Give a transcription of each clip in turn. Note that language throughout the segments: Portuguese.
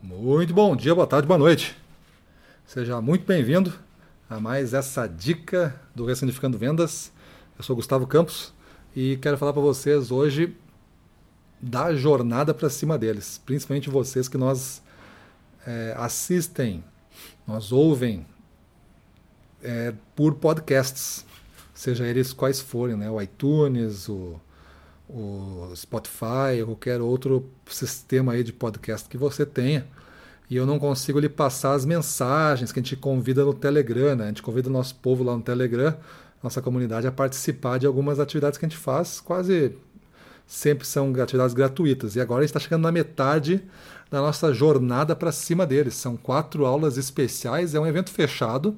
Muito bom dia, boa tarde, boa noite. Seja muito bem-vindo a mais essa dica do Ressignificando Vendas. Eu sou Gustavo Campos e quero falar para vocês hoje da jornada para cima deles, principalmente vocês que nós é, assistem, nós ouvem é, por podcasts, seja eles quais forem, né? o iTunes, o, o Spotify, qualquer outro sistema aí de podcast que você tenha. E eu não consigo lhe passar as mensagens que a gente convida no Telegram, né? A gente convida o nosso povo lá no Telegram, nossa comunidade, a participar de algumas atividades que a gente faz, quase sempre são atividades gratuitas. E agora a gente está chegando na metade da nossa jornada para cima deles. São quatro aulas especiais, é um evento fechado,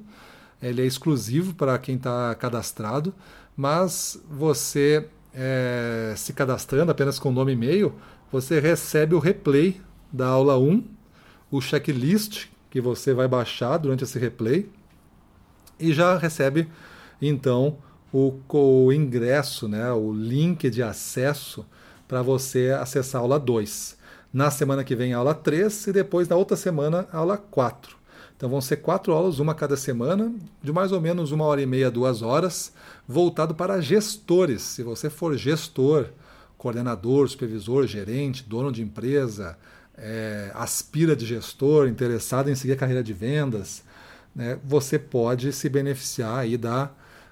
ele é exclusivo para quem está cadastrado, mas você é, se cadastrando apenas com nome e e-mail, você recebe o replay da aula 1, o checklist que você vai baixar durante esse replay e já recebe então o, o ingresso, né, o link de acesso para você acessar a aula 2. Na semana que vem, a aula 3 e depois na outra semana, a aula 4. Então vão ser quatro aulas, uma cada semana, de mais ou menos uma hora e meia, duas horas, voltado para gestores. Se você for gestor, coordenador, supervisor, gerente, dono de empresa, é, aspira de gestor, interessado em seguir a carreira de vendas, né, você pode se beneficiar aí da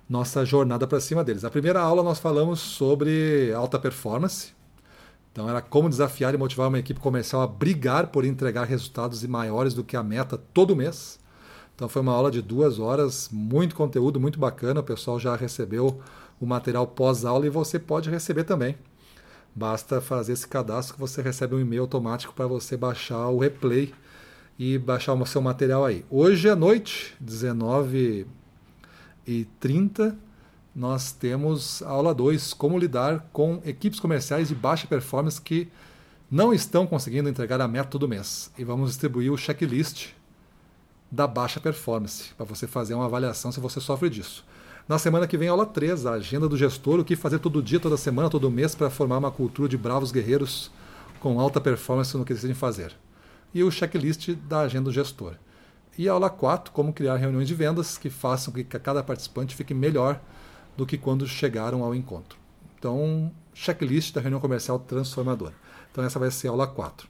nossa jornada para cima deles. A primeira aula nós falamos sobre alta performance, então era como desafiar e motivar uma equipe comercial a brigar por entregar resultados maiores do que a meta todo mês. Então foi uma aula de duas horas, muito conteúdo, muito bacana. O pessoal já recebeu o material pós-aula e você pode receber também. Basta fazer esse cadastro que você recebe um e-mail automático para você baixar o replay e baixar o seu material aí. Hoje à noite, 19h30, nós temos a aula 2, como lidar com equipes comerciais de baixa performance que não estão conseguindo entregar a meta do mês. E vamos distribuir o checklist da baixa performance, para você fazer uma avaliação se você sofre disso. Na semana que vem, aula 3, a agenda do gestor, o que fazer todo dia, toda semana, todo mês para formar uma cultura de bravos guerreiros com alta performance no que decidem fazer. E o checklist da agenda do gestor. E a aula 4, como criar reuniões de vendas que façam que cada participante fique melhor do que quando chegaram ao encontro. Então, checklist da reunião comercial transformadora. Então, essa vai ser a aula 4.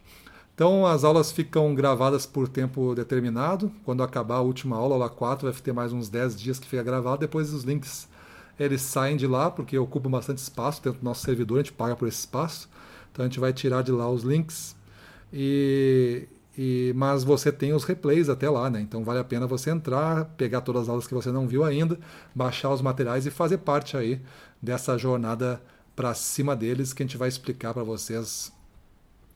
Então, as aulas ficam gravadas por tempo determinado. Quando acabar a última aula, a aula 4, vai ter mais uns 10 dias que fica gravado. Depois, os links eles saem de lá, porque ocupam bastante espaço dentro do nosso servidor, a gente paga por esse espaço. Então, a gente vai tirar de lá os links. E, e, mas você tem os replays até lá, né? Então vale a pena você entrar, pegar todas as aulas que você não viu ainda, baixar os materiais e fazer parte aí dessa jornada para cima deles que a gente vai explicar para vocês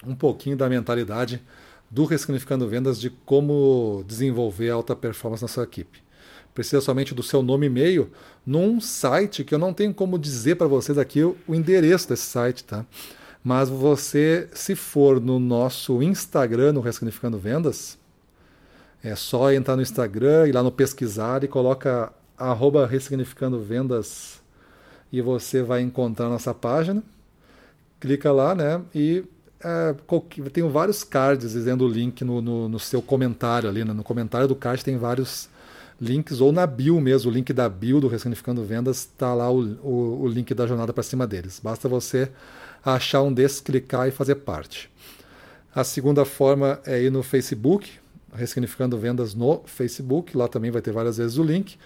um pouquinho da mentalidade do Ressignificando Vendas de como desenvolver alta performance na sua equipe. Precisa somente do seu nome e e-mail num site que eu não tenho como dizer para vocês aqui o endereço desse site, tá? Mas você, se for no nosso Instagram, no Ressignificando Vendas, é só entrar no Instagram, ir lá no pesquisar e coloca arroba Ressignificando Vendas e você vai encontrar nossa página. Clica lá, né? E é, tem vários cards dizendo o link no, no, no seu comentário ali. Né? No comentário do card tem vários links, ou na bio mesmo, o link da bio do Ressignificando Vendas, está lá o, o, o link da jornada para cima deles. Basta você achar um desses, clicar e fazer parte. A segunda forma é ir no Facebook, Ressignificando Vendas no Facebook, lá também vai ter várias vezes o link.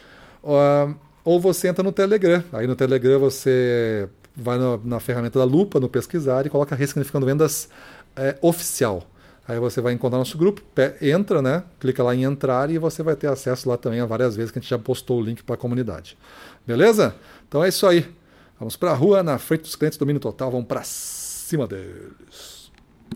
Ou você entra no Telegram. Aí no Telegram você vai na, ferramenta da lupa, no pesquisar e coloca Ressignificando Vendas é, oficial. Aí você vai encontrar nosso grupo, entra, né? Clica lá em entrar e você vai ter acesso lá também a várias vezes que a gente já postou o link para a comunidade. Beleza? Então é isso aí. Vamos para a rua, na frente dos clientes, domínio total, vamos para cima deles.